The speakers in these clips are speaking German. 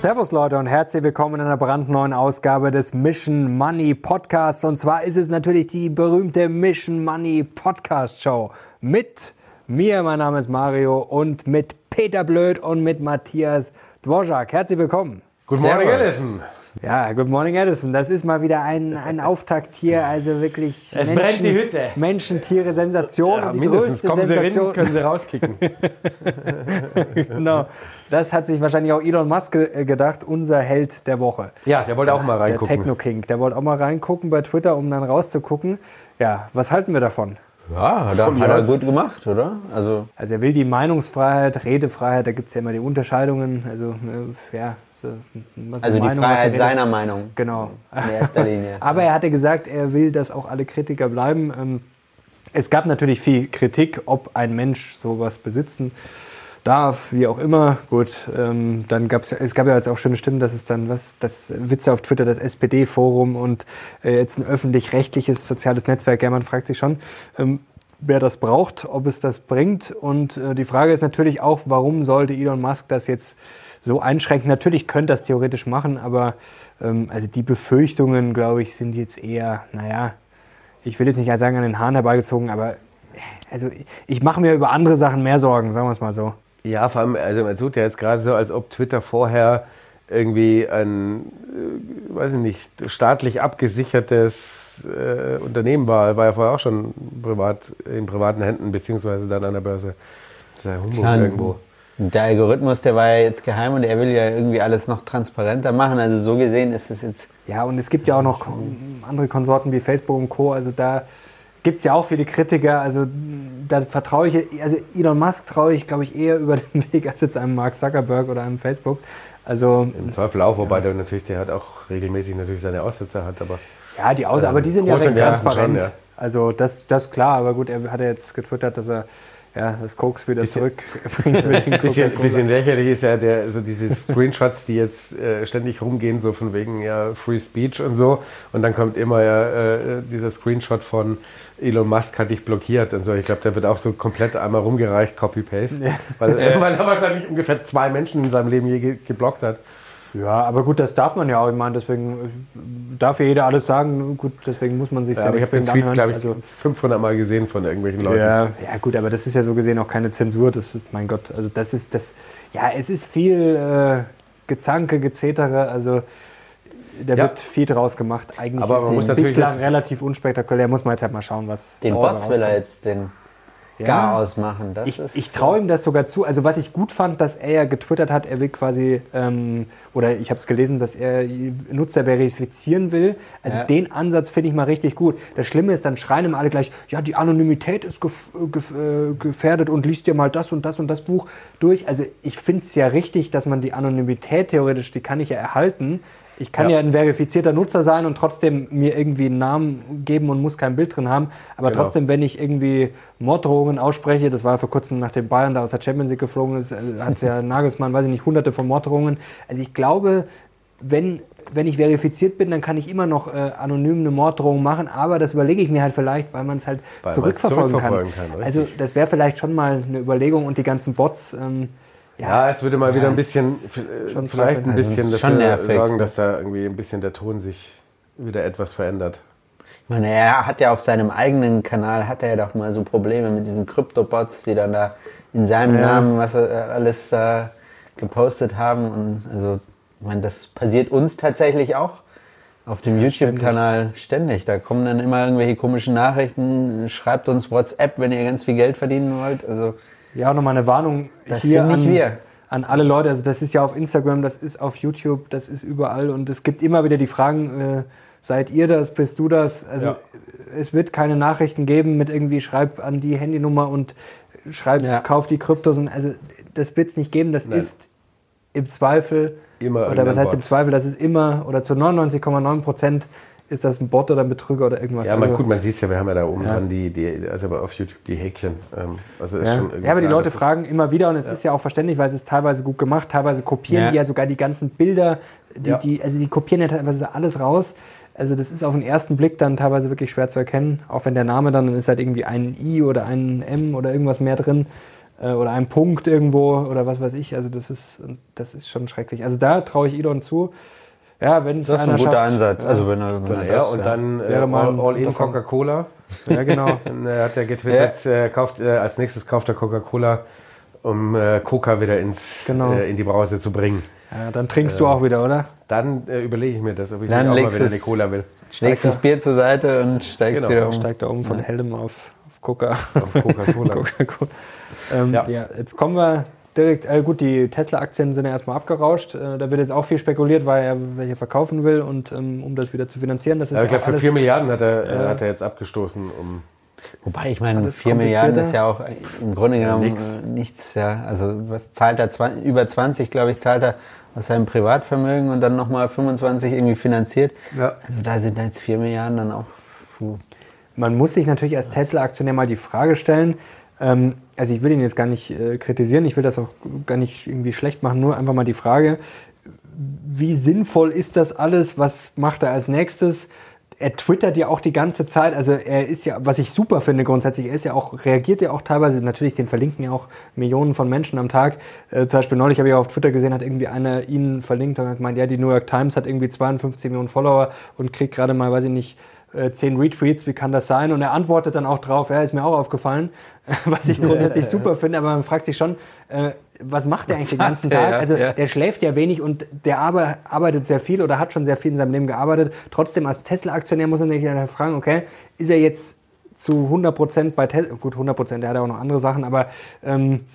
Servus Leute und herzlich willkommen in einer brandneuen Ausgabe des Mission Money Podcasts. Und zwar ist es natürlich die berühmte Mission Money Podcast Show mit mir, mein Name ist Mario, und mit Peter Blöd und mit Matthias Dvorak. Herzlich willkommen. Good morning, Edison. Ja, Good Morning Edison. Das ist mal wieder ein, ein Auftakt hier. Also wirklich. Es brennt die Hütte. Menschen, Tiere, Sensation. Ja, und die mindestens. größte Kommen Sie Sensation. rein, können Sie rauskicken. genau. Das hat sich wahrscheinlich auch Elon Musk ge- gedacht, unser Held der Woche. ja, der wollte auch mal Der reingucken. Techno King. Der wollte auch mal reingucken bei Twitter, um dann rauszugucken. Ja, was halten wir davon? Ja, mir hat er gut gemacht, oder? Also, Also er will die Meinungsfreiheit, Redefreiheit, da gibt es ja immer die Unterscheidungen. Also, äh, ja. Was also die Meinung, Freiheit seiner Meinung Genau. in erster Linie. Aber er hatte gesagt, er will, dass auch alle Kritiker bleiben. Ähm, Es gab natürlich viel Kritik, ob ein Mensch sowas besitzen darf, wie auch immer. Gut, ähm, dann gab es, es gab ja jetzt auch schöne Stimmen, dass es dann was, das Witze auf Twitter, das SPD-Forum und äh, jetzt ein öffentlich-rechtliches soziales Netzwerk. Ja, man fragt sich schon, ähm, wer das braucht, ob es das bringt. Und äh, die Frage ist natürlich auch, warum sollte Elon Musk das jetzt so einschränken? Natürlich könnte das theoretisch machen, aber ähm, also die Befürchtungen, glaube ich, sind jetzt eher, naja, ich will jetzt nicht sagen an den Haaren herbeigezogen, aber äh, also ich- mache mir über andere Sachen mehr Sorgen, sagen wir es mal so. Ja, vor allem, also man tut ja jetzt gerade so, als ob Twitter vorher irgendwie ein, äh, weiß ich nicht, staatlich abgesichertes äh, Unternehmen war. War ja vorher auch schon privat, in privaten Händen, beziehungsweise dann an der Börse. Das ist ja Humbug Klar. irgendwo. Der Algorithmus, der war ja jetzt geheim und er will ja irgendwie alles noch transparenter machen. Also so gesehen ist es jetzt. Ja, und es gibt ja auch noch andere Konsorten wie Facebook und Co. Also da gibt es ja auch viele Kritiker. Also da vertraue ich, also Elon Musk traue ich, glaube ich, eher über den Weg als jetzt einem Mark Zuckerberg oder einem Facebook. Also Im Zweifel auch, wobei der natürlich, der hat auch regelmäßig natürlich seine Aussetzer hat, aber ja, die Aus, aber die sind ja recht transparent. schon, ja. Also das, das ist klar, aber gut, er hat ja jetzt getwittert, dass er ja, das Koks wieder zurückbringt. den bisschen, bisschen lächerlich ist ja der, so diese Screenshots, die jetzt äh, ständig rumgehen, so von wegen ja Free Speech und so. Und dann kommt immer ja äh, dieser Screenshot von Elon Musk hat dich blockiert und so. Ich glaube, der wird auch so komplett einmal rumgereicht, Copy-Paste. Ja. Weil, äh, weil er wahrscheinlich ungefähr zwei Menschen in seinem Leben je ge geblockt hat. Ja, aber gut, das darf man ja auch. Ich meine, deswegen äh, darf ja jeder alles sagen. Gut, deswegen muss man sich Ja, aber ich habe den Tweet, glaube ich, Also, 500 Mal gesehen von irgendwelchen Leuten. ja, ja, gut, aber das ist ja so gesehen auch keine Zensur. Das, ist- mein Gott, also das ist das. Ja, es ist viel äh, Gezanke, Gezetere. Also da Ja. wird viel draus gemacht. Eigentlich Aber ist man es muss natürlich bislang relativ unspektakulär. Muss man jetzt halt mal schauen, was. Den was dabei Bots will er rauskommt. jetzt den Ja. Garaus machen. Das Ich, ich traue ihm das sogar zu. Also was ich gut fand, dass er ja getwittert hat, er will quasi, ähm, oder ich habe es gelesen, dass er Nutzer verifizieren will. Also Ja. den Ansatz finde ich mal richtig gut. Das Schlimme ist, dann schreien ihm alle gleich, ja, die Anonymität ist gef gef äh, gefährdet und liest dir mal das und das und das Buch durch. Also ich finde es ja richtig, dass man die Anonymität theoretisch, die kann ich ja erhalten. Ich kann ja. Ja. ein verifizierter Nutzer sein und trotzdem mir irgendwie einen Namen geben und muss kein Bild drin haben. Aber Genau. trotzdem, wenn ich irgendwie Morddrohungen ausspreche, das war vor kurzem nach dem Bayern, da aus der Champions League geflogen ist, äh, hat ja Nagelsmann, weiß ich nicht, hunderte von Morddrohungen. Also ich glaube, wenn, wenn ich verifiziert bin, dann kann ich immer noch äh, anonym eine Morddrohung machen, aber das überlege ich mir halt vielleicht, weil man es halt Weil zurückverfolgen, zurückverfolgen kann. kann, also das wäre vielleicht schon mal eine Überlegung und die ganzen Bots. Ähm, Ja, es würde mal wieder ein bisschen, vielleicht ein also bisschen schon dafür nervig. sorgen, dass da irgendwie ein bisschen der Ton sich wieder etwas verändert. Ich meine, er hat ja auf seinem eigenen Kanal, hat er ja doch mal so Probleme mit diesen Krypto-Bots, die dann da in seinem Ja. Namen was äh, alles äh, gepostet haben. Und also, ich meine, das passiert uns tatsächlich auch auf dem YouTube-Kanal ständig. Da kommen dann immer irgendwelche komischen Nachrichten. Schreibt uns WhatsApp, wenn ihr ganz viel Geld verdienen wollt. Also, Ja, auch nochmal eine Warnung Das hier sind nicht an, wir. an alle Leute. Also das ist ja auf Instagram, das ist auf YouTube, das ist überall und es gibt immer wieder die Fragen, äh, seid ihr das, bist du das? Also Ja. es wird keine Nachrichten geben mit irgendwie schreib an die Handynummer und schreib, Ja. kauf die Kryptos. Und also das wird es nicht geben. Das Nein. ist im Zweifel, Immer oder was heißt im Bot. Zweifel, das ist immer, oder zu 99,9 Prozent ist das ein Bot oder ein Betrüger oder irgendwas. Ja, man, Also- gut, man sieht es ja, wir haben ja da oben Ja. dran die, die, also aber auf YouTube die Häkchen. Ähm, also ist Ja. schon irgendwie ja, aber die klar, Leute fragen immer wieder und es ist ja auch verständlich, weil es ist teilweise gut gemacht, teilweise kopieren Ja. die ja sogar die ganzen Bilder, die, Ja. die, also die kopieren ja teilweise alles raus. Also das ist auf den ersten Blick dann teilweise wirklich schwer zu erkennen, auch wenn der Name dann, dann ist halt irgendwie ein I oder ein M oder irgendwas mehr drin. äh, oder ein Punkt irgendwo oder was weiß ich. Also das ist, das ist schon schrecklich. Also da traue ich Elon zu. Ja, wenn es Das ist einer ein guter schafft, Ansatz. Ja, Also wenn er, wenn er Ja, das, und dann äh, Wäre mal All, ein All in guter Fang. Coca-Cola. ja genau. Dann äh, hat er getwittert, äh, kauft, äh, als nächstes kauft er Coca-Cola, um äh, Coca wieder ins, Genau. äh, in die Brause zu bringen. Ja, dann trinkst du auch wieder, oder? Dann äh, überlege ich mir das, ob ich Dann auch mal legst wieder es- eine Cola will. legst das Bier zur Seite und steigst Genau, wieder um. Steigt da um von Helm auf, auf Coca. Auf Coca-Cola. Coca-Cola. Ähm, ja. Ja. jetzt kommen wir direkt, äh, gut, die Tesla-Aktien sind ja erstmal abgerauscht. Äh, da wird jetzt auch viel spekuliert, weil er welche verkaufen will und ähm, um das wieder zu finanzieren. Das ist Aber ich ja glaube, für alles, 4 Milliarden hat er, äh, Ja. hat er jetzt abgestoßen. Um, Wobei, ich meine, Alles 4 Milliarden ist ja auch im Grunde genommen nix. äh, nichts. Ja. Also was zahlt er? Über 20, glaube ich, zahlt er aus seinem Privatvermögen und dann nochmal 25 irgendwie finanziert. ja. Also da sind jetzt 4 Milliarden dann auch. Puh. man muss sich natürlich als Tesla-Aktionär mal die Frage stellen, ähm, also ich will ihn jetzt gar nicht äh, kritisieren, ich will das auch gar nicht irgendwie schlecht machen, nur einfach mal die Frage, wie sinnvoll ist das alles? Was macht er als nächstes? Er twittert ja auch die ganze Zeit, also er ist ja, was ich super finde grundsätzlich, er ist ja auch, reagiert ja auch teilweise, natürlich, den verlinken ja auch Millionen von Menschen am Tag. Äh, zum Beispiel neulich habe ich auf Twitter gesehen, hat irgendwie einer ihn verlinkt und hat gemeint, ja, die New York Times hat irgendwie 52 Millionen Follower und kriegt gerade mal, weiß ich nicht, äh, 10 Retweets, wie kann das sein? Und er antwortet dann auch drauf, ja, ist mir auch aufgefallen, was ich grundsätzlich super finde, aber man fragt sich schon, äh, was macht er eigentlich den ganzen Tag? Also der schläft ja wenig und der arbe- arbeitet sehr viel oder hat schon sehr viel in seinem Leben gearbeitet. Trotzdem als Tesla-Aktionär muss man sich dann fragen, okay, ist er jetzt zu 100% bei Tesla, gut 100%, der hat ja auch noch andere Sachen, aber ähm,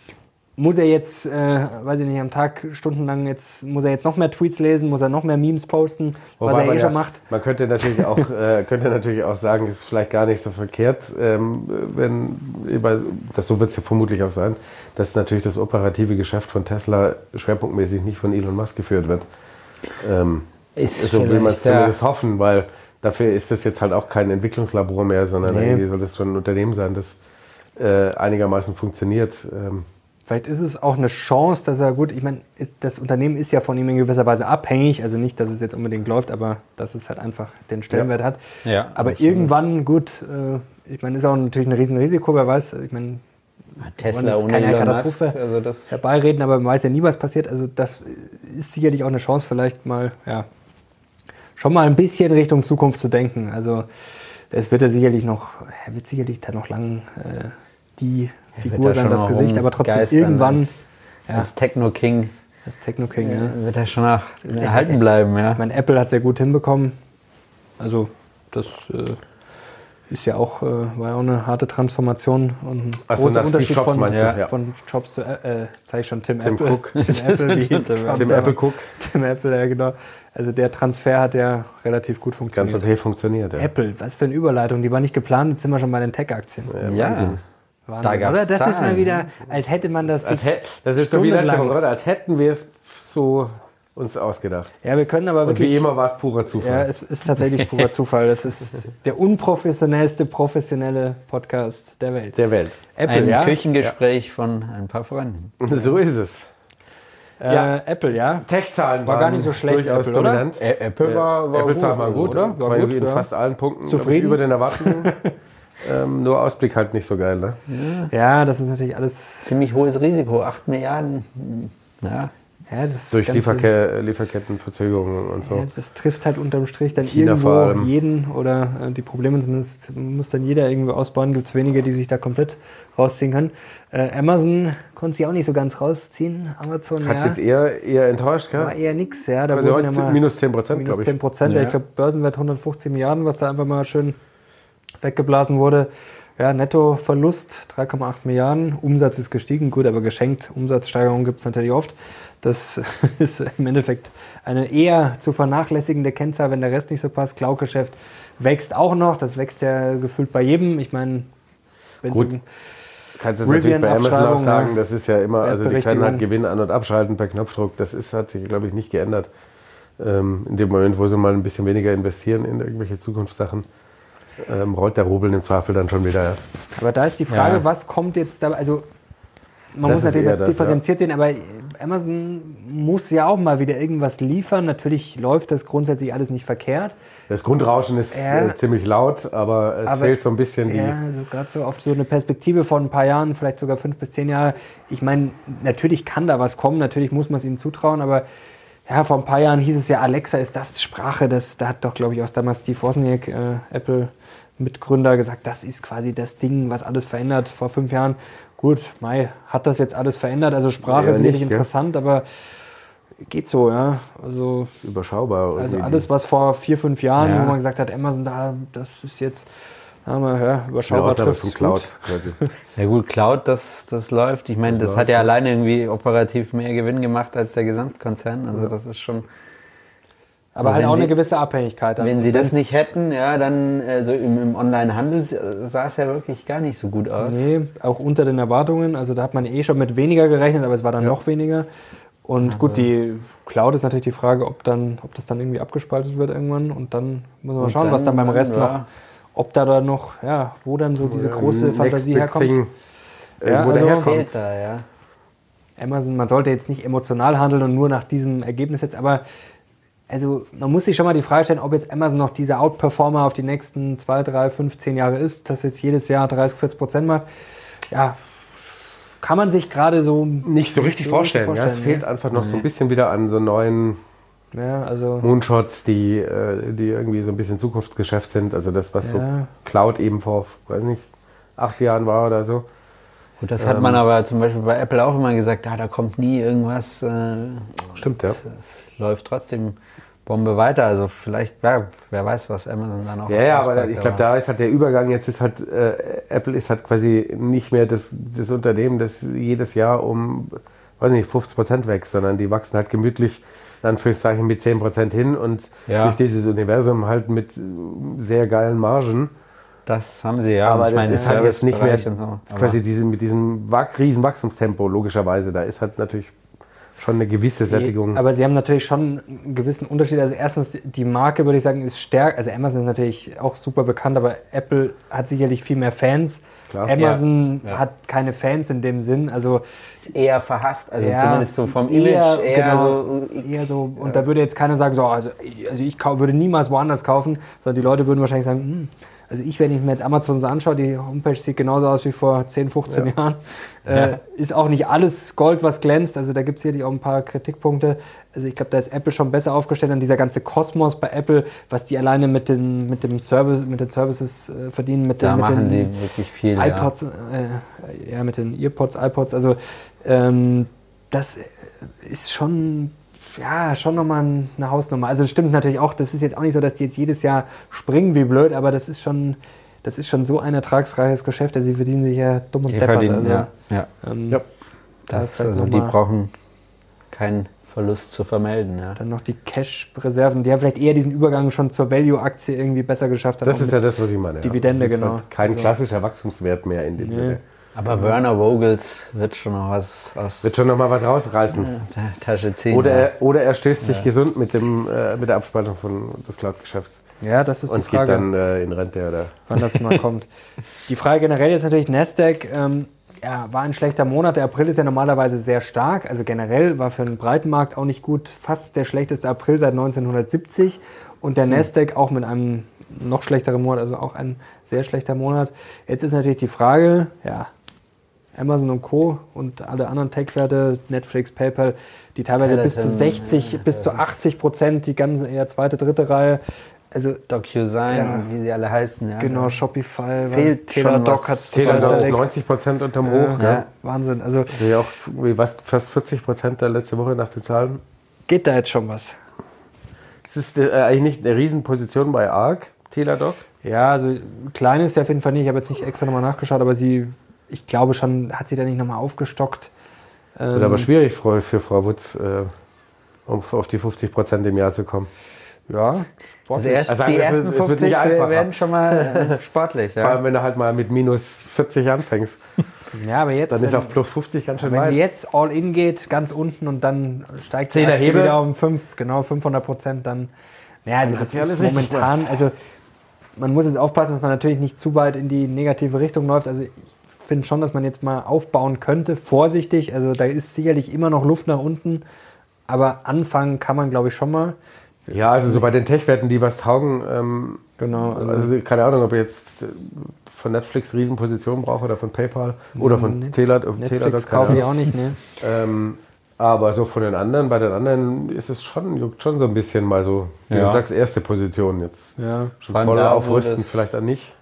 muss er jetzt, äh, weiß ich nicht, am Tag stundenlang jetzt, muss er jetzt noch mehr Tweets lesen, muss er noch mehr Memes posten, was er eh man schon ja- macht? Man könnte natürlich auch, äh, könnte natürlich auch sagen, ist vielleicht gar nicht so verkehrt, ähm, wenn, über- das so wird es ja vermutlich auch sein, dass natürlich das operative Geschäft von Tesla schwerpunktmäßig nicht von Elon Musk geführt wird. Ähm, Ist so will man es vielleicht, ja. zumindest hoffen, weil dafür ist das jetzt halt auch kein Entwicklungslabor mehr, sondern Nee. irgendwie soll das schon ein Unternehmen sein, das äh, einigermaßen funktioniert. Ähm, Vielleicht ist es auch eine Chance, dass er, gut, ich meine, das Unternehmen ist ja von ihm in gewisser Weise abhängig, also nicht, dass es jetzt unbedingt läuft, aber dass es halt einfach den Stellenwert hat. Ja, aber absolut. irgendwann, gut, äh, ich meine, ist auch natürlich ein Riesenrisiko, wer weiß, ich meine, Tesla ohne keine Elon Katastrophe. Musk. Also das, herbeireden, aber man weiß ja nie, was passiert. Also das ist sicherlich auch eine Chance, vielleicht mal, ja, schon mal ein bisschen Richtung Zukunft zu denken. Also es wird er sicherlich noch, er wird sicherlich da noch lang äh, die Figur sein, das Gesicht, aber trotzdem rumgeistern irgendwann als- ja, als Techno-King das Techno King. Ja. äh, wird er schon noch erhalten bleiben. Ja. Ich meine, Apple hat es ja gut hinbekommen. Also das äh, ist ja auch, äh, war ja auch eine harte Transformation und ein Ach so, großer nach Unterschied Jobs von, meinst du, ja, ja. von Jobs zu, äh, äh, sag ich schon, Tim, Tim Apple. Cook. Tim Apple, wie Tim Tim Apple Cook, Tim Apple, ja genau. Also der Transfer hat ja relativ gut ganz funktioniert. okay funktioniert. Ja. Apple, was für eine Überleitung, die war nicht geplant, jetzt sind wir schon bei den Tech-Aktien. Ja. Wahnsinn. Wahnsinn, Da gab's oder? Das ist mal Zahlen. wieder, als hätte man das. Als sich hä- das ist so wie letzte stundenlang- Woche, oder? Als hätten wir es so uns ausgedacht. Ja, wir können aber Und wirklich. wie immer war es purer Ja, Zufall. es ist tatsächlich purer Zufall. Das ist der unprofessionellste, professionelle Podcast der Welt. Der Welt. Apple, Ein ja. Küchengespräch von ein paar Freunden. So ist es. Äh, Ja. Apple, ja. Tech-Zahlen War gar nicht so schlecht, durchaus Apple, oder? dominant. Ä- Apple war, war Apple-Zahlen gut, waren gut, oder? War War gut, in ja. fast allen Punkten Zufrieden? über den Erwartungen. ähm, nur Ausblick halt nicht so geil, ne? Ja, das ist natürlich alles. Ziemlich hohes Risiko, 8 Milliarden. hm, Ja, Ja, das Durch Lieferke Lieferkettenverzögerungen und so. Ja, das trifft halt unterm Strich dann China irgendwo jeden oder äh, die Probleme zumindest muss dann jeder irgendwie ausbauen. Gibt es wenige, die sich da komplett rausziehen können. Äh, Amazon konnte sich auch nicht so ganz rausziehen. Amazon Hat ja, jetzt eher, eher enttäuscht, war gell? eher nix. Ja, da Also ja heute mal minus 10 Prozent, minus glaube ich. 10 Prozent. Ja. Ich glaube, Börsenwert 150 Milliarden, was da einfach mal schön weggeblasen wurde. Ja, Nettoverlust 3,8 Milliarden. Umsatz ist gestiegen, gut, aber geschenkt. Umsatzsteigerung gibt es natürlich oft. Das ist im Endeffekt eine eher zu vernachlässigende Kennzahl, wenn der Rest nicht so passt. Cloud-Geschäft wächst auch noch. Das wächst ja gefühlt bei jedem. Ich meine, wenn Gut. so- Kannst du es natürlich bei Amazon auch sagen, das ist ja immer, also die können halt. Gewinn an- und abschalten per Knopfdruck. Das ist, hat sich, glaube ich, nicht geändert. Ähm, in dem Moment, wo sie mal ein bisschen weniger investieren in irgendwelche Zukunftssachen, ähm, rollt der Rubel im Zweifel dann schon wieder. Ja. Aber da ist die Frage, Ja. was kommt jetzt dabei? Also, man Das muss natürlich das, differenziert sehen, aber Amazon muss ja auch mal wieder irgendwas liefern. Natürlich läuft das grundsätzlich alles nicht verkehrt. Das Grundrauschen ist Ja. äh, ziemlich laut, aber es Aber- fehlt so ein bisschen die. Ja, also gerade so auf so eine Perspektive von ein paar Jahren, vielleicht sogar fünf bis zehn Jahre. Ich meine, natürlich kann da was kommen, natürlich muss man es ihnen zutrauen, aber ja, vor ein paar Jahren hieß es ja, Alexa ist das Sprache, das, da hat doch, glaube ich, auch damals Steve Wozniak, äh, Apple-Mitgründer, gesagt, das ist quasi das Ding, was alles verändert vor fünf Jahren. Gut, Mai, hat das jetzt alles verändert? Also Sprache Ja, ist nicht, interessant, aber geht so, ja. Also ist überschaubar. also alles, was vor vier, fünf Jahren, Ja. wo man gesagt hat, Amazon, da, das ist jetzt, haben wir, ja, überschaubar vom gut. Cloud quasi. Ja gut, Cloud, das, das läuft. Ich meine, Das das, hat ja ja. alleine irgendwie operativ mehr Gewinn gemacht als der Gesamtkonzern. Also das ist schon. Aber halt auch eine Sie- gewisse Abhängigkeit. Wenn sie das nicht hätten, ja, dann also im, im Onlinehandel äh, sah es ja wirklich gar nicht so gut aus. Nee, auch unter den Erwartungen. Also da hat man eh schon mit weniger gerechnet, aber es war dann noch weniger. Und gut, die Cloud ist natürlich die Frage, ob, dann, ob das dann irgendwie abgespaltet wird irgendwann. Und dann müssen wir Und schauen, was dann- dann beim Rest dann, noch, ja. ob da dann noch, ja, wo dann so diese große Next Fantasie Big herkommt. Thing, Ja, irgendwo also- daherkommt. Fehlt da, ja. Amazon, man sollte jetzt nicht emotional handeln und nur nach diesem Ergebnis jetzt, aber also man muss sich schon mal die Frage stellen, ob jetzt Amazon noch dieser Outperformer auf die nächsten 2, 3, 5, 10 Jahre ist, das jetzt jedes Jahr 30, 40 Prozent macht. Ja, kann man sich gerade so Nicht so richtig vorstellen. ja. Es fehlt ne? einfach noch so ein bisschen wieder an so neuen Ja, also Moonshots, die, äh, die irgendwie so ein bisschen Zukunftsgeschäft sind. Also das, was so Ja. Cloud eben vor, weiß nicht, acht Jahren war oder so. Gut, das hat man aber zum Beispiel bei Apple auch immer gesagt, ah, da kommt nie irgendwas. Äh, Stimmt, ja. es läuft trotzdem Bombe weiter. Also vielleicht, ja, wer weiß, was Amazon dann auch Ja, ja, aber ich glaube, da ist halt der Übergang, jetzt ist halt, äh, Apple ist halt quasi nicht mehr das, das Unternehmen, das jedes Jahr um, weiß nicht, 50 Prozent wächst, sondern die wachsen halt gemütlich, in Anführungszeichen, mit 10 Prozent hin und Ja. durch dieses Universum halt mit sehr geilen Margen. Das haben sie ja. aber Ich das meine, ist halt jetzt nicht mehr so. quasi diese, mit diesem riesen Wachstumstempo, logischerweise. Da ist halt natürlich schon eine gewisse Sättigung. Aber sie haben natürlich schon einen gewissen Unterschied. Also erstens, die Marke, würde ich sagen, ist stärker. Also Amazon ist natürlich auch super bekannt, aber Apple hat sicherlich viel mehr Fans. Klar. Amazon Ja, ja. hat keine Fans in dem Sinn. Also eher verhasst, also Ja, zumindest so vom Image eher, eher genau, so. eher so. Und da würde jetzt keiner sagen, so, also, also ich würde niemals woanders kaufen, sondern die Leute würden wahrscheinlich sagen, hm, also ich, wenn ich mir jetzt Amazon so anschaue, die Homepage sieht genauso aus wie vor 10, 15 Jahren. Äh, Ist auch nicht alles Gold, was glänzt. Also da gibt es sicherlich auch ein paar Kritikpunkte. Also ich glaube, da ist Apple schon besser aufgestellt. Und dieser ganze Kosmos bei Apple, was die alleine mit den, mit dem Service, mit den Services äh, verdienen, mit, Da den, mit machen den sie wirklich viel. iPods, äh, ja, mit den Earpods, iPods, also ähm, das ist schon, ja, schon nochmal eine Hausnummer. Also das stimmt natürlich auch, das ist jetzt auch nicht so, dass die jetzt jedes Jahr springen wie blöd, aber das ist schon, das ist schon so ein ertragsreiches Geschäft, also sie verdienen sich ja dumm und Ja. Die deppert. verdienen, also, ja. ja. ähm, Ja. da Das, vielleicht also die brauchen keinen Verlust zu vermelden. Ja. Dann noch die Cash-Reserven, die haben vielleicht eher diesen Übergang schon zur Value-Aktie irgendwie besser geschafft. das auch ist ja das, was ich meine. ja. Dividende, das ist genau. Halt kein Also- klassischer Wachstumswert mehr in dem Nee. Sinne. Aber Werner Vogels wird schon noch was aus Wird schon noch mal was rausreißen. Tasche ziehen. Oder, ja. er, oder er stößt sich gesund mit, dem, äh, mit der Abspaltung von, des Cloud-Geschäfts ja, das ist und die geht Frage. dann äh, in Rente. Oder wann das mal kommt. Die Frage generell ist natürlich, Nasdaq ähm, ja, war ein schlechter Monat. Der April ist ja normalerweise sehr stark. Also generell war für den Breitenmarkt auch nicht gut. Fast der schlechteste April seit 1970. Und der Nasdaq auch mit einem noch schlechteren Monat, also auch ein sehr schlechter Monat. Jetzt ist natürlich die Frage, ja, Amazon und Co. und alle anderen Tech-Werte, Netflix, PayPal, die teilweise bis zu Peloton, 60, bis zu 80 Prozent, die ganze eher zweite, dritte Reihe. Also DocuSign Ja. wie sie alle heißen. Ja. Genau, Shopify, Fehlt Teladoc hat Teladoc 90 Prozent unterm Hoch. ja, Ja. Wahnsinn. Also Ja. auch fast 40 Prozent der letzte Woche nach den Zahlen. geht da jetzt schon was? Es ist äh, eigentlich nicht eine Riesenposition bei ARC, Teladoc. Ja, also klein ist sie auf jeden Fall nicht. Ich habe jetzt nicht extra nochmal nachgeschaut, aber sie, ich glaube schon, hat sie da nicht nochmal aufgestockt. Ähm, Wird aber schwierig für, für Frau Wutz, äh, um auf die 50 Prozent im Jahr zu kommen. Ja, Also erst Also die ersten wird 50 nicht einfacher. werden schon mal äh, sportlich. Vor Ja. allem, wenn du halt mal mit minus 40 anfängst, ja, aber jetzt, dann ist auf plus 50 ganz schön wenn weit. sie jetzt all in geht, ganz unten und dann steigt Hebel. wieder um 5, genau 500 Prozent, dann, ja, also Dann das sie ist momentan, also man muss jetzt aufpassen, dass man natürlich nicht zu weit in die negative Richtung läuft. Also ich finde schon, dass man jetzt mal aufbauen könnte, vorsichtig. Also da ist sicherlich immer noch Luft nach unten, aber anfangen kann man, glaube ich, schon mal. Ja, also so bei den Tech-Werten, die was taugen, ähm, Genau. also, also keine Ahnung, ob ihr jetzt äh, von Netflix Riesenpositionen braucht oder von PayPal oder von Net- Taylor, Netflix Taylor kaufe ich auch nicht, ne? Ähm, aber so von den anderen, bei den anderen ist es schon, juckt schon so ein bisschen mal so, wie Ja. du sagst, erste Position jetzt. Ja. Schon voll aufrüsten, vielleicht dann nicht.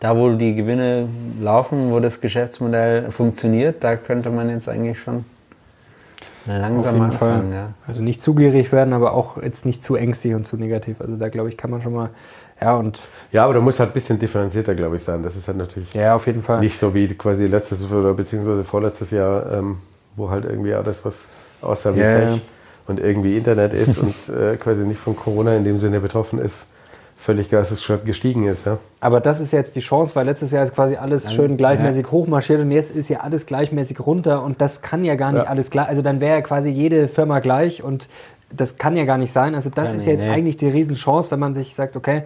Da, wo die Gewinne laufen, wo das Geschäftsmodell funktioniert, da könnte man jetzt eigentlich schon langsam jeden Fall. anfangen. Ja. Also nicht zu gierig werden, aber auch jetzt nicht zu ängstlich und zu negativ. Also da glaube ich, kann man schon mal, ja und Ja, aber du musst halt ein bisschen differenzierter, glaube ich, sein. Das ist halt natürlich ja, auf jeden Fall. nicht so wie quasi letztes oder beziehungsweise vorletztes Jahr, ähm, wo halt irgendwie alles, was außer wie Ja, Tech und irgendwie Internet ist und äh, quasi nicht von Corona in dem Sinne betroffen ist, völlig geisteskrank gestiegen ist. Ja? Aber das ist jetzt die Chance, weil letztes Jahr ist quasi alles schön gleichmäßig hochmarschiert und jetzt ist ja alles gleichmäßig runter und das kann ja gar nicht Ja. alles gleich. Also dann wäre ja quasi jede Firma gleich und das kann ja gar nicht sein. Also das Ja, ist nee, jetzt nee. eigentlich die Riesenchance, wenn man sich sagt, okay,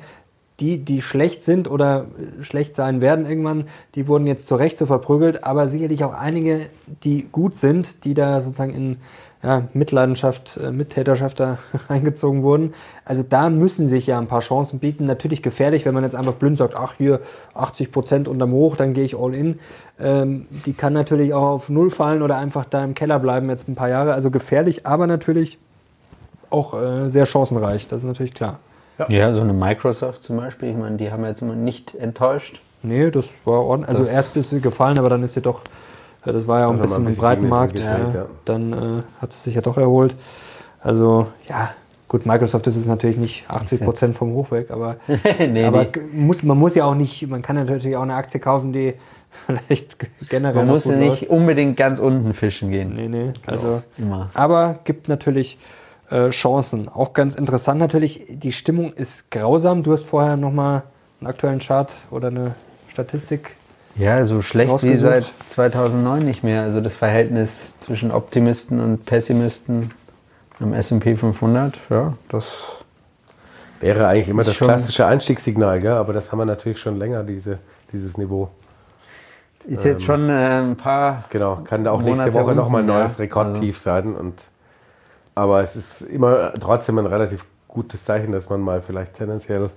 die, die schlecht sind oder schlecht sein werden irgendwann, die wurden jetzt zu Recht so verprügelt, aber sicherlich auch einige, die gut sind, die da sozusagen in ja, Mitleidenschaft, äh, Mittäterschaft da eingezogen wurden. Also da müssen sich ja ein paar Chancen bieten. Natürlich gefährlich, wenn man jetzt einfach blind sagt, ach hier 80 Prozent unterm Hoch, dann gehe ich all in. Ähm, die kann natürlich auch auf Null fallen oder einfach da im Keller bleiben jetzt ein paar Jahre. Also gefährlich, aber natürlich auch äh, sehr chancenreich. Das ist natürlich klar. Ja, so eine Microsoft zum Beispiel, ich meine, die haben jetzt immer nicht enttäuscht. Nee, das war ordentlich. Also Das- erst ist sie gefallen, aber dann ist sie doch, ja, das war ja auch ein bisschen ein im bisschen breiten Gegenwind Markt. gestellt, ja. Dann äh, hat es sich ja doch erholt. Also ja, gut, Microsoft ist jetzt natürlich nicht 80 Prozent vom Hoch weg, aber, nee, aber nee. muss, man muss ja auch nicht, man kann natürlich auch eine Aktie kaufen, die vielleicht generell Man muss nicht unbedingt ganz unten fischen gehen. Nee, nee. Also, Immer. aber gibt natürlich äh, Chancen. Auch ganz interessant natürlich, die Stimmung ist grausam. Du hast vorher nochmal einen aktuellen Chart oder eine Statistik. Ja, so schlecht wie seit 2009 nicht mehr. Also das Verhältnis zwischen Optimisten und Pessimisten am S&P 500, ja, das Wäre eigentlich immer das klassische Einstiegssignal, gell? aber das haben wir natürlich schon länger, diese, dieses Niveau. ist jetzt schon äh, ein paar Genau, kann auch nächste Monate Woche nochmal ein neues ja. Rekordtief sein. Und, aber es ist immer trotzdem ein relativ gutes Zeichen, dass man mal vielleicht tendenziell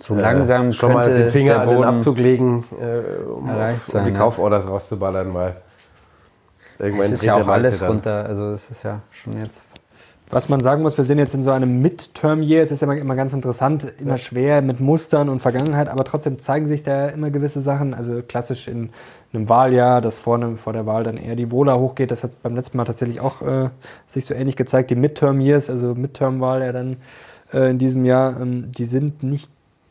so äh, langsam schon mal den Finger an den Abzug legen, äh, um, auf, um die ja. Kauforders rauszuballern, weil irgendwann Es ist ja auch alles dann. runter. Also es ist ja schon jetzt. Was man sagen muss, wir sind jetzt in so einem Midterm-Year. Es ist ja immer, immer ganz interessant, immer schwer mit Mustern und Vergangenheit, aber trotzdem zeigen sich da immer gewisse Sachen. Also klassisch in einem Wahljahr, dass vorne vor der Wahl dann eher die Wohler hochgeht. Das hat beim letzten Mal tatsächlich auch äh, sich so ähnlich gezeigt. Die Midterm-Years, also Midterm-Wahl ja dann äh, in diesem Jahr, ähm, die sind nicht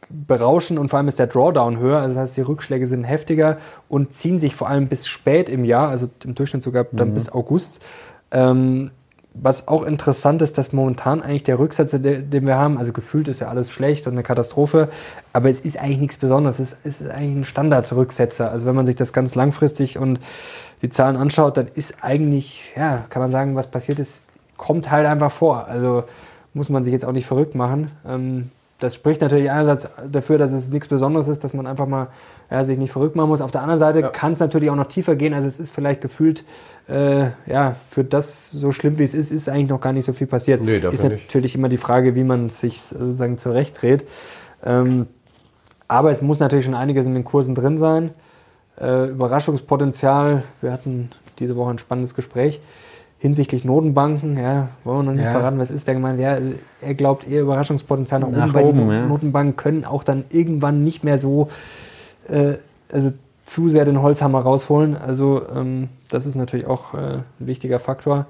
berauschend und vor allem ist der Drawdown höher, also das heißt, die Rückschläge sind heftiger und ziehen sich vor allem bis spät im Jahr, also im Durchschnitt sogar dann bis August. Ähm, was auch interessant ist, dass momentan eigentlich der Rücksatz, de- den wir haben, also gefühlt ist ja alles schlecht und eine Katastrophe, aber es ist eigentlich nichts Besonderes. Es ist, es ist eigentlich ein Standardrücksetzer. Also wenn man sich das ganz langfristig und die Zahlen anschaut, dann ist eigentlich, ja, kann man sagen, was passiert ist, kommt halt einfach vor. Also muss man sich jetzt auch nicht verrückt machen. Ähm, das spricht natürlich einerseits dafür, dass es nichts Besonderes ist, dass man einfach mal ja, sich nicht verrückt machen muss. Auf der anderen Seite kann es natürlich auch noch tiefer gehen. Also es ist vielleicht gefühlt, äh, ja, für das so schlimm wie es ist, ist eigentlich noch gar nicht so viel passiert. Nee, dafür ist nicht. natürlich immer die Frage, wie man sich sozusagen zurechtdreht. Ähm, aber es muss natürlich schon einiges in den Kursen drin sein. Äh, Überraschungspotenzial. Wir hatten diese Woche ein spannendes Gespräch hinsichtlich Notenbanken. Ja, wollen wir noch nicht Ja. verraten, was ist der gemeint? Ja, also er glaubt eher Überraschungspotenzial nach, Nach oben, weil die oben, Not- ja. Notenbanken können auch dann irgendwann nicht mehr so äh, also zu sehr den Holzhammer rausholen. Also ähm, das ist natürlich auch äh, ein wichtiger Faktor.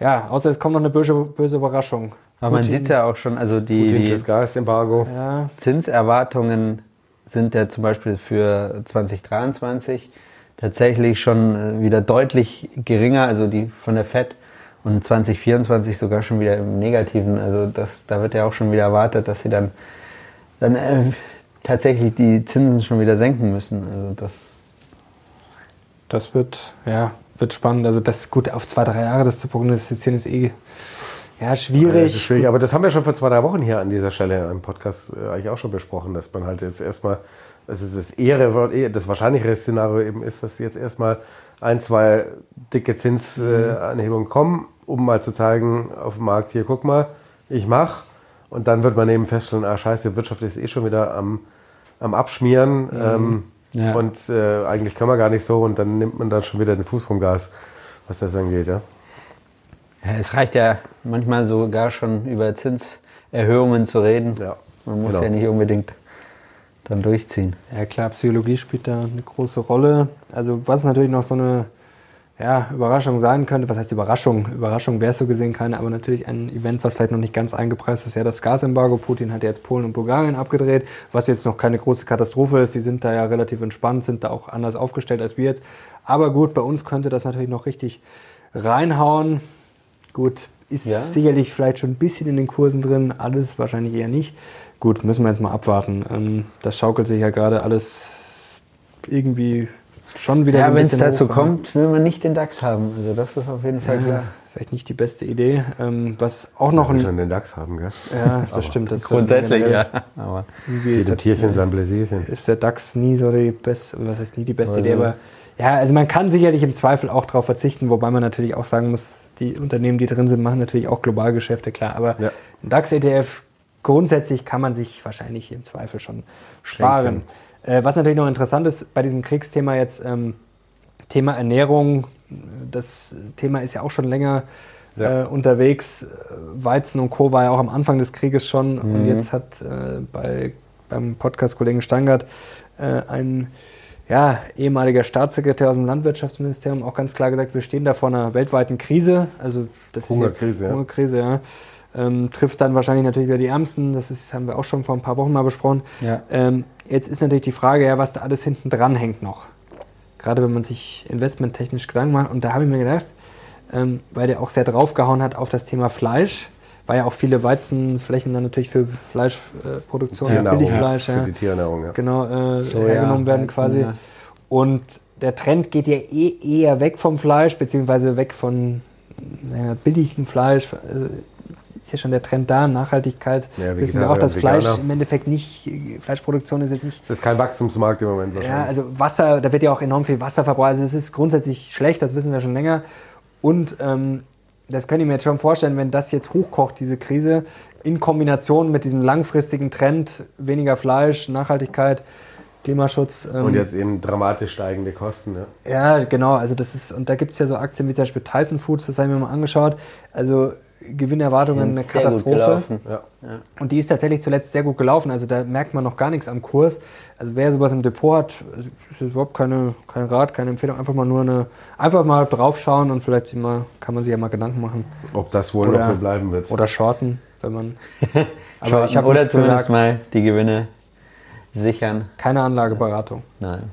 Ja, außer es kommt noch eine böse, böse Überraschung. Aber man Putin- sieht ja auch schon, also die, Putin die das Gasembargo. Ja, Zinserwartungen sind ja zum Beispiel für 2023 tatsächlich schon äh, wieder deutlich geringer, also die von der FED und 2024 sogar schon wieder im Negativen. Also das, da wird ja auch schon wieder erwartet, dass sie dann, dann äh, tatsächlich die Zinsen schon wieder senken müssen. Also das das wird, ja, wird spannend. Also das ist gut auf zwei, drei Jahre, das zu prognostizieren ist eh ja, schwierig. ist schwierig, aber das haben wir schon vor zwei, drei Wochen hier an dieser Stelle im Podcast äh, eigentlich auch schon besprochen, dass man halt jetzt erstmal also das Ehre, das wahrscheinlichere Szenario eben ist, dass jetzt erstmal ein, zwei dicke Zinsanhebungen mhm. kommen, um mal zu zeigen auf dem Markt, hier guck mal, ich mach. Und dann wird man eben feststellen, ah scheiße, die Wirtschaft ist eh schon wieder am, am Abschmieren. Mhm. Ähm, ja. Und äh, eigentlich kann man gar nicht so und dann nimmt man dann schon wieder den Fuß vom Gas, was das angeht. Ja? ja es reicht ja manchmal sogar schon über Zinserhöhungen zu reden. Ja. Man muss genau. ja nicht unbedingt dann durchziehen. Ja klar, Psychologie spielt da eine große Rolle. Also was natürlich noch so eine ja, Überraschung sein könnte, was heißt Überraschung? Überraschung wäre es so gesehen keine, aber natürlich ein Event, was vielleicht noch nicht ganz eingepreist ist, ja das Gasembargo. Putin hat jetzt Polen und Bulgarien abgedreht, was jetzt noch keine große Katastrophe ist. Die sind da ja relativ entspannt, sind da auch anders aufgestellt als wir jetzt. Aber gut, bei uns könnte das natürlich noch richtig reinhauen. Gut, ist ja. sicherlich vielleicht schon ein bisschen in den Kursen drin, alles wahrscheinlich eher nicht. Gut, müssen wir jetzt mal abwarten. Ähm, das schaukelt sich ja gerade alles irgendwie schon wieder ja, so ein bisschen. Ja, wenn es dazu hoch, kommt, will man nicht den DAX haben. Also das ist auf jeden Fall ja, klar. Vielleicht nicht die beste Idee. Ähm, was auch noch ein. schon den DAX haben, gell? Ja, das Aber stimmt. Das grundsätzlich, ja. Aber Jedem Tierchen sein Bläsierchen. Ist der DAX nie so die beste, was heißt nie die beste also. Idee, aber ja, also man kann sicherlich im Zweifel auch darauf verzichten, wobei man natürlich auch sagen muss, die Unternehmen, die drin sind, machen natürlich auch Globalgeschäfte, klar. Aber ja. ein DAX-ETF grundsätzlich kann man sich wahrscheinlich im Zweifel schon sparen. Äh, was natürlich noch interessant ist bei diesem Kriegsthema jetzt, ähm, Thema Ernährung, das Thema ist ja auch schon länger ja. äh, unterwegs. Weizen und Co. war ja auch am Anfang des Krieges schon mhm. und jetzt hat äh, bei, beim Podcast-Kollegen Stangert äh, ein ja, ehemaliger Staatssekretär aus dem Landwirtschaftsministerium auch ganz klar gesagt, wir stehen da vor einer weltweiten Krise. Also das Hungerkrise, ist ja, Hungerkrise, ja. Ähm, trifft dann wahrscheinlich natürlich wieder die Ärmsten. Das ist, haben wir auch schon vor ein paar Wochen mal besprochen. Ja. Ähm, jetzt ist natürlich die Frage, ja, was da alles hinten dran hängt noch. Gerade wenn man sich investmenttechnisch Gedanken macht. Und da habe ich mir gedacht, ähm, weil der auch sehr draufgehauen hat auf das Thema Fleisch, weil ja auch viele Weizenflächen dann natürlich für Fleischproduktion, äh, Billigfleisch, ja, für die Tierernährung, ja. genau, äh, so, hergenommen werden quasi. Ja. Und der Trend geht ja eh eher weg vom Fleisch, beziehungsweise weg von naja, billigem Fleisch. Also, ist ja schon der Trend da, Nachhaltigkeit. Ja, wissen wir auch, dass Fleisch Veganer. im Endeffekt nicht, Fleischproduktion ist jetzt nicht. Es ist kein Wachstumsmarkt im Moment wahrscheinlich. Ja, also Wasser, da wird ja auch enorm viel Wasser verbraucht. Also es ist grundsätzlich schlecht, das wissen wir schon länger. Und ähm, das könnte ich mir jetzt schon vorstellen, wenn das jetzt hochkocht, diese Krise, in Kombination mit diesem langfristigen Trend, weniger Fleisch, Nachhaltigkeit, Klimaschutz. Ähm, und jetzt eben dramatisch steigende Kosten. Ne? Ja, genau. Also das ist, und da gibt es ja so Aktien wie zum Beispiel Tyson Foods, das habe ich mir mal angeschaut. Also Gewinnerwartungen eine Katastrophe. Ja. Und die ist tatsächlich zuletzt sehr gut gelaufen. Also da merkt man noch gar nichts am Kurs. Also wer sowas im Depot hat, ist überhaupt keine, kein Rat, keine Empfehlung. Einfach mal nur eine, einfach mal draufschauen und vielleicht mal, kann man sich ja mal Gedanken machen. Ob das wohl oder, noch so bleiben wird. Oder shorten, wenn man. aber ich oder zumindest gesagt. mal die Gewinne sichern. Keine Anlageberatung. Nein.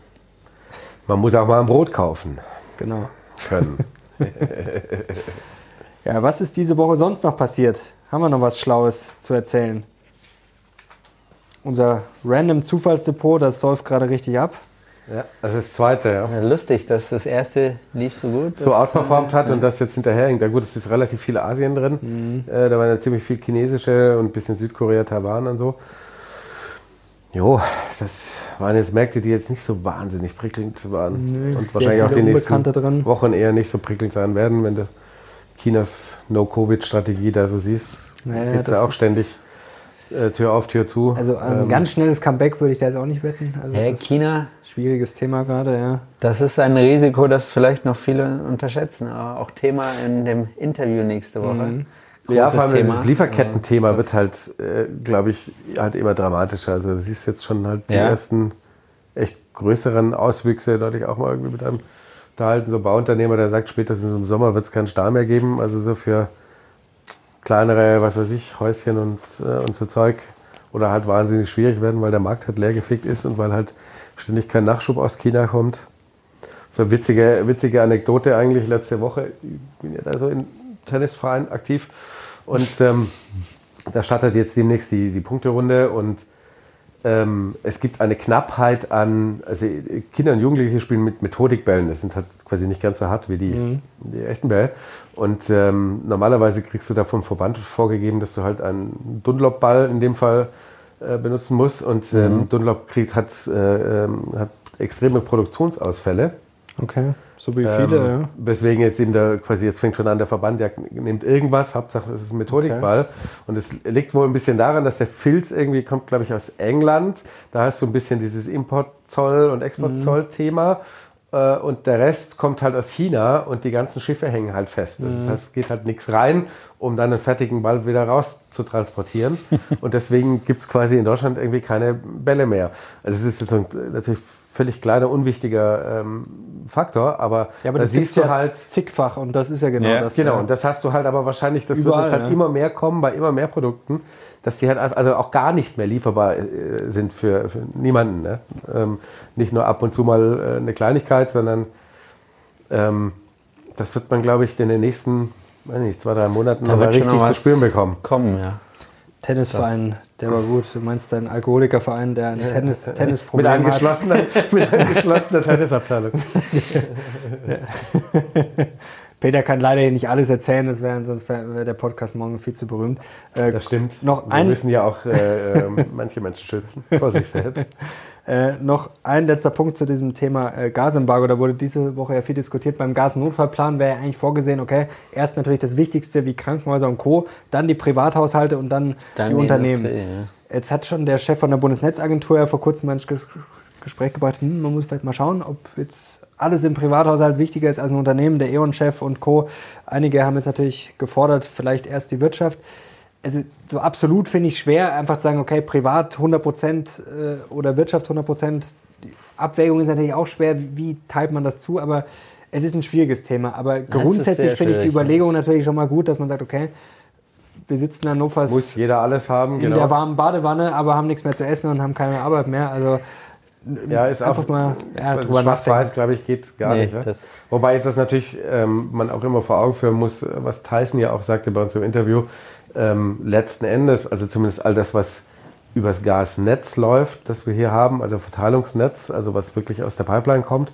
Man muss auch mal ein Brot kaufen. Genau. Können. Ja, was ist diese Woche sonst noch passiert? Haben wir noch was Schlaues zu erzählen? Unser random Zufallsdepot, das säuft gerade richtig ab. Ja, das ist das zweite, ja. ja. Lustig, dass das erste lief so gut. So outperformt hat ja. und das jetzt hinterherhängt. Ja gut, es ist relativ viel Asien drin. Mhm. Äh, da waren ja ziemlich viel chinesische und ein bisschen Südkorea, Taiwan und so. Jo, das waren jetzt Märkte, die jetzt nicht so wahnsinnig prickelnd waren. Nee, und wahrscheinlich auch die nächsten drin. Wochen eher nicht so prickelnd sein werden, wenn du Chinas No-Covid-Strategie da so siehst, naja, geht es ja auch ständig äh, Tür auf, Tür zu. Also ein ähm, ganz schnelles Comeback würde ich da jetzt auch nicht wetten. Also hey, China. Schwieriges Thema gerade, ja. Das ist ein Risiko, das vielleicht noch viele unterschätzen. Aber auch Thema in dem Interview nächste Woche. Mhm. Ja, vor allem Thema. das Lieferkettenthema ja, wird halt, äh, glaube ich, halt immer dramatischer. Also du siehst jetzt schon halt die ja. ersten echt größeren Auswüchse, dadurch auch mal irgendwie mit einem unterhalten, so Bauunternehmer, der sagt, spätestens im Sommer wird es keinen Stahl mehr geben. Also so für kleinere, was weiß ich, Häuschen und, äh, und so Zeug. Oder halt wahnsinnig schwierig werden, weil der Markt halt leergefickt ist und weil halt ständig kein Nachschub aus China kommt. So eine witzige, witzige Anekdote eigentlich letzte Woche. Ich bin ja da so im Tennisverein aktiv und ähm, da startet jetzt demnächst die, die Punkterunde und ähm, es gibt eine Knappheit an, also Kinder und Jugendliche spielen mit Methodikbällen, das sind halt quasi nicht ganz so hart wie die, mhm. die echten Bälle. Und ähm, normalerweise kriegst du da vom Verband vorgegeben, dass du halt einen Dunlop-Ball in dem Fall äh, benutzen muss. Und ähm, Mhm. Dunlop kriegt, hat, äh, ähm, hat extreme Produktionsausfälle. Okay. So wie viele, Ähm, ja. Weswegen jetzt eben der, quasi jetzt fängt schon an, der Verband, der nimmt irgendwas, Hauptsache es ist ein Methodikball. Und es liegt wohl ein bisschen daran, dass der Filz irgendwie kommt, glaube ich, aus England. Da hast du ein bisschen dieses Importzoll- und Exportzoll-Thema. Äh, Und der Rest kommt halt aus China und die ganzen Schiffe hängen halt fest. Das heißt, es geht halt nichts rein, um dann einen fertigen Ball wieder raus zu transportieren. und deswegen gibt es quasi in Deutschland irgendwie keine Bälle mehr. Also es ist jetzt so ein, natürlich völlig kleiner, unwichtiger ähm, Faktor, aber, Ja, aber da das siehst du ja halt, zigfach und das ist ja genau Ja, das. genau, ja. und das hast du halt aber wahrscheinlich, das Überall, wird jetzt halt ja. immer mehr kommen bei immer mehr Produkten, dass die halt also auch gar nicht mehr lieferbar äh, sind für, für niemanden. Ne? Ähm, nicht nur ab und zu mal äh, eine Kleinigkeit, sondern ähm, das wird man, glaube ich, in den nächsten, weiß nicht, zwei, drei Monaten Da schon richtig zu spüren bekommen. Kommen, ja. Tennisverein, der war gut. Du meinst deinen Alkoholikerverein, der ein Tennis, Mit, Tennisproblem hat. angeschlossener, mit angeschlossener Tennisabteilung. Peter kann leider hier nicht alles erzählen, das wär, sonst wäre wär der Podcast morgen viel zu berühmt. Äh, Das stimmt. Noch Wir ein- müssen ja auch äh, ähm, manche Menschen schützen vor sich selbst. Äh, noch ein letzter Punkt zu diesem Thema äh, Gasembargo. Da wurde diese Woche ja viel diskutiert. Beim Gasnotfallplan wäre ja eigentlich vorgesehen, okay, erst natürlich das Wichtigste wie Krankenhäuser und Co., dann die Privathaushalte und dann, Dann die Unternehmen. Industrie, ja. Jetzt hat schon der Chef von der Bundesnetzagentur ja vor kurzem ein Ges Gespräch gebracht, hm, man muss vielleicht mal schauen, ob jetzt alles im Privathaushalt wichtiger ist als ein Unternehmen, der E.ON-Chef und Co. Einige haben jetzt natürlich gefordert, vielleicht erst die Wirtschaft. Also so absolut finde ich schwer, einfach zu sagen, okay, privat 100 Prozent äh, oder Wirtschaft 100 Prozent. Die Abwägung ist natürlich auch schwer, wie, teilt man das zu, aber es ist ein schwieriges Thema. Aber ist grundsätzlich finde ich die schwierig, ja. Überlegung natürlich schon mal gut, dass man sagt, okay, wir sitzen in Hannovers Muss jeder alles haben, in genau. der warmen Badewanne, aber haben nichts mehr zu essen und haben keine Arbeit mehr. Also Ja, ist einfach auch, mal ja, also drüber Schwarz-Weiß, glaube ich, geht gar Nee, nicht. Ja? das- Wobei das natürlich ähm, man auch immer vor Augen führen muss, was Tyson ja auch sagte bei uns im Interview, ähm, letzten Endes, also zumindest all das, was übers Gasnetz läuft, das wir hier haben, also Verteilungsnetz, also was wirklich aus der Pipeline kommt,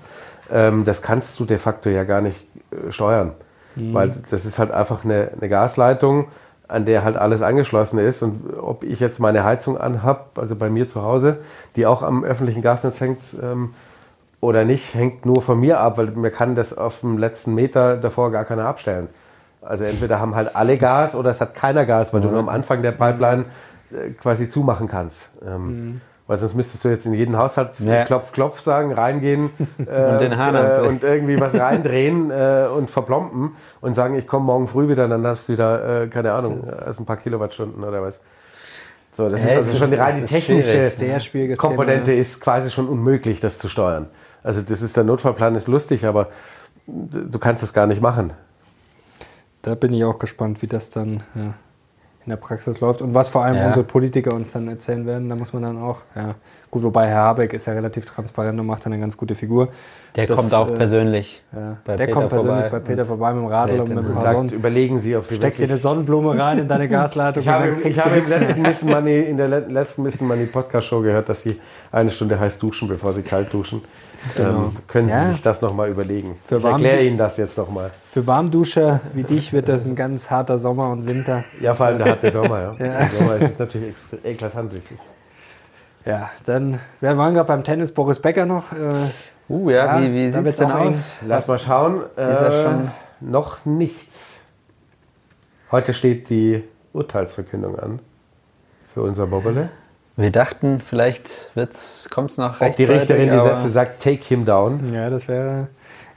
ähm, das kannst du de facto ja gar nicht äh, steuern. Weil das ist halt einfach eine, eine Gasleitung, an der halt alles angeschlossen ist. Und ob ich jetzt meine Heizung anhab, also bei mir zu Hause, die auch am öffentlichen Gasnetz hängt, ähm, oder nicht, hängt nur von mir ab, weil mir kann das auf dem letzten Meter davor gar keiner abstellen. Also entweder haben halt alle Gas oder es hat keiner Gas, weil du nur am Anfang der Pipeline äh, quasi zumachen kannst. Ähm, Weil sonst müsstest du jetzt in jeden Haushalt Ja. Klopf, Klopf sagen, reingehen äh, den Hahn äh, und irgendwie was reindrehen äh, und verplompen und sagen, ich komme morgen früh wieder, dann hast du wieder, äh, keine Ahnung, erst ein paar Kilowattstunden oder was. So, das Ja, ist also schon ist- die reine es ist technische Komponente Thema. ist quasi schon unmöglich, das zu steuern. Also das ist der Notfallplan ist lustig, aber du kannst es gar nicht machen. Da bin ich auch gespannt, wie das dann ja, in der Praxis läuft und was vor allem Ja. unsere Politiker uns dann erzählen werden. Da muss man dann auch, ja, gut, wobei Herr Habeck ist ja relativ transparent und macht dann eine ganz gute Figur. Der Das, kommt auch äh, persönlich. Ja, bei der Peter kommt persönlich vorbei bei Peter vorbei mit dem Radl und mit Sagt, Sonnen. überlegen Sie, ob Sie Steck dir eine. Sonnenblume rein in deine Gasleitung Ich habe, ich habe im letzten Mission Money, in der le- letzten Mission Money Podcast Show gehört, dass Sie eine Stunde heiß duschen, bevor Sie kalt duschen. Ähm, können Sie Genau. Ja. sich das nochmal überlegen? Für ich erkläre Ihnen das jetzt nochmal. Für Warmduscher wie dich wird das ein ganz harter Sommer und Winter. Ja, vor allem der harte Sommer. Ja. Ja. Der Sommer ist es natürlich eklatant wichtig. Ja, dann, wir waren gerade beim Tennis, Boris Becker noch. Äh, Uh, ja, Ja, wie, wie sieht es denn aus? Lass mal schauen. Ist er Äh, schon- Noch nichts. Heute steht die Urteilsverkündung an für unser Bobbele. Wir dachten, vielleicht kommt es noch Ob die rechtzeitig. Richterin die aber- Sätze sagt, take him down. ja, das wäre.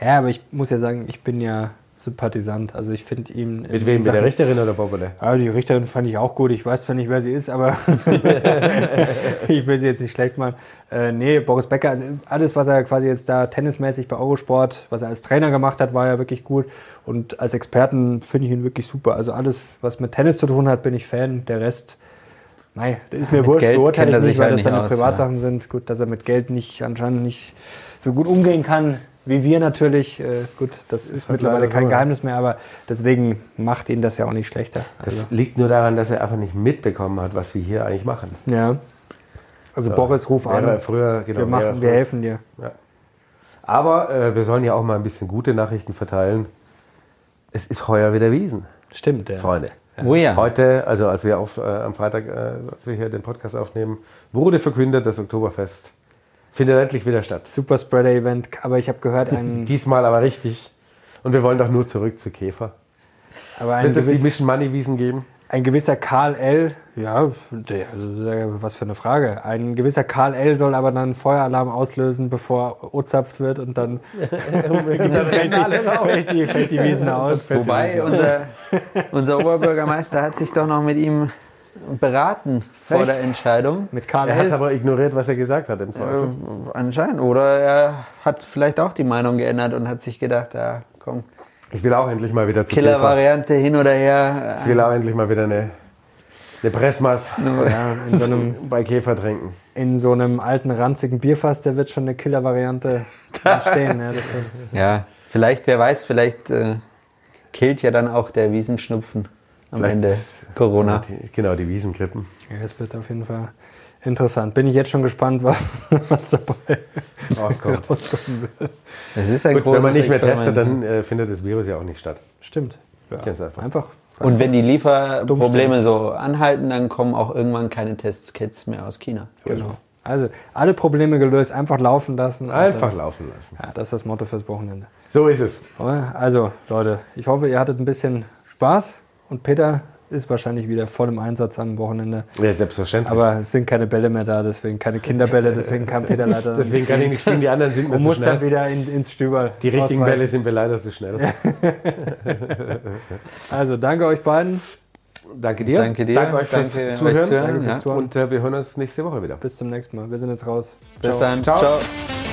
Ja, aber ich muss ja sagen, ich bin ja Sympathisant. Also ich finde ihn. Mit wem? Mit der Richterin oder Bobbele? Ah, die Richterin fand ich auch gut. Ich weiß zwar nicht, wer sie ist, aber ich will sie jetzt nicht schlecht machen. Äh, nee, Boris Becker, also alles, was er quasi jetzt da tennismäßig bei Eurosport, was er als Trainer gemacht hat, war ja wirklich gut. Und als Experten finde ich ihn wirklich super. Also alles, was mit Tennis zu tun hat, bin ich Fan. Der Rest, nein, das ist mir mit wurscht, beurteile ich nicht, weil halt das seine Privatsachen sind. Gut, dass er mit Geld nicht anscheinend nicht so gut umgehen kann. Wie wir natürlich, äh, gut, das ist halt mittlerweile kein so, ja. Geheimnis mehr, aber deswegen macht ihn das ja auch nicht schlechter. Das Also. liegt nur daran, dass er einfach nicht mitbekommen hat, was wir hier eigentlich machen. Ja. Also So. Boris, ruf an. Früher, genau, wir, machen, wir helfen dir. Ja. Aber äh, wir sollen ja auch mal ein bisschen gute Nachrichten verteilen. Es ist heuer wieder Wiesen, Stimmt, ja. Freunde. Oh ja. Heute, also als wir auf, äh, am Freitag, äh, als wir hier den Podcast aufnehmen, wurde verkündet, das Oktoberfest findet endlich wieder statt. Super Spreader Event, aber ich habe gehört, ein, Diesmal aber richtig. Und wir wollen doch nur zurück zu Käfer. aber Wird es die Mission Money Wiesen geben? Ein gewisser Karl L., ja, der, also, äh, was für eine Frage. Ein gewisser Karl L. soll aber dann einen Feueralarm auslösen, bevor ozapft wird und dann fällt, die, fällt, die, fällt die Wiesen aus. Wobei unser, unser Oberbürgermeister hat sich doch noch mit ihm beraten vor Echt? der Entscheidung. Mit Karl Er hat L. aber ignoriert, was er gesagt hat im Zweifel. Äh, anscheinend. Oder er hat vielleicht auch die Meinung geändert und hat sich gedacht, ja, komm, Ich will auch endlich mal wieder zu. Killer-Variante hin oder her. Ich will auch endlich mal wieder eine, eine Pressmaß Ja, in so einem bei Käfer trinken. in so einem alten, ranzigen Bierfass, da wird schon eine Killer-Variante entstehen. Ja, Ja, vielleicht, wer weiß, vielleicht äh, killt ja dann auch der Wiesenschnupfen am Vielleicht- Ende Corona. Die, genau, die Wiesengrippen. ja, das wird auf jeden Fall interessant. Bin ich jetzt schon gespannt, was, was dabei Rauskommt. rauskommen wird. Es ist ein Gut, großes wenn man nicht mehr testet, dann äh, findet das Virus ja auch nicht statt. Stimmt. Ja. Ganz einfach. Einfach. Und wenn die Lieferprobleme so anhalten, dann kommen auch irgendwann keine Testkits mehr aus China. Genau. Also alle Probleme gelöst, einfach laufen lassen. Einfach dann- laufen lassen. Ja, das ist das Motto fürs Wochenende. So ist es. Also, Leute, ich hoffe, ihr hattet ein bisschen Spaß und Peter ist wahrscheinlich wieder voll im Einsatz am Wochenende. Ja, selbstverständlich. Aber es sind keine Bälle mehr da, deswegen keine Kinderbälle, deswegen kam Peter leider. Deswegen kann ich nicht spielen, die anderen sind mir und zu muss dann wieder in, ins Stüberl. Die richtigen ausweichen. Bälle sind wir leider zu schnell. Also, danke euch beiden. Danke dir. Danke dir. Danke euch fürs Danke euch Zuhören. zuhören, Danke fürs ja. Zuhören. Und äh, wir hören uns nächste Woche wieder. Bis zum nächsten Mal. Wir sind jetzt raus. Bis Ciao. dann. Ciao. Ciao.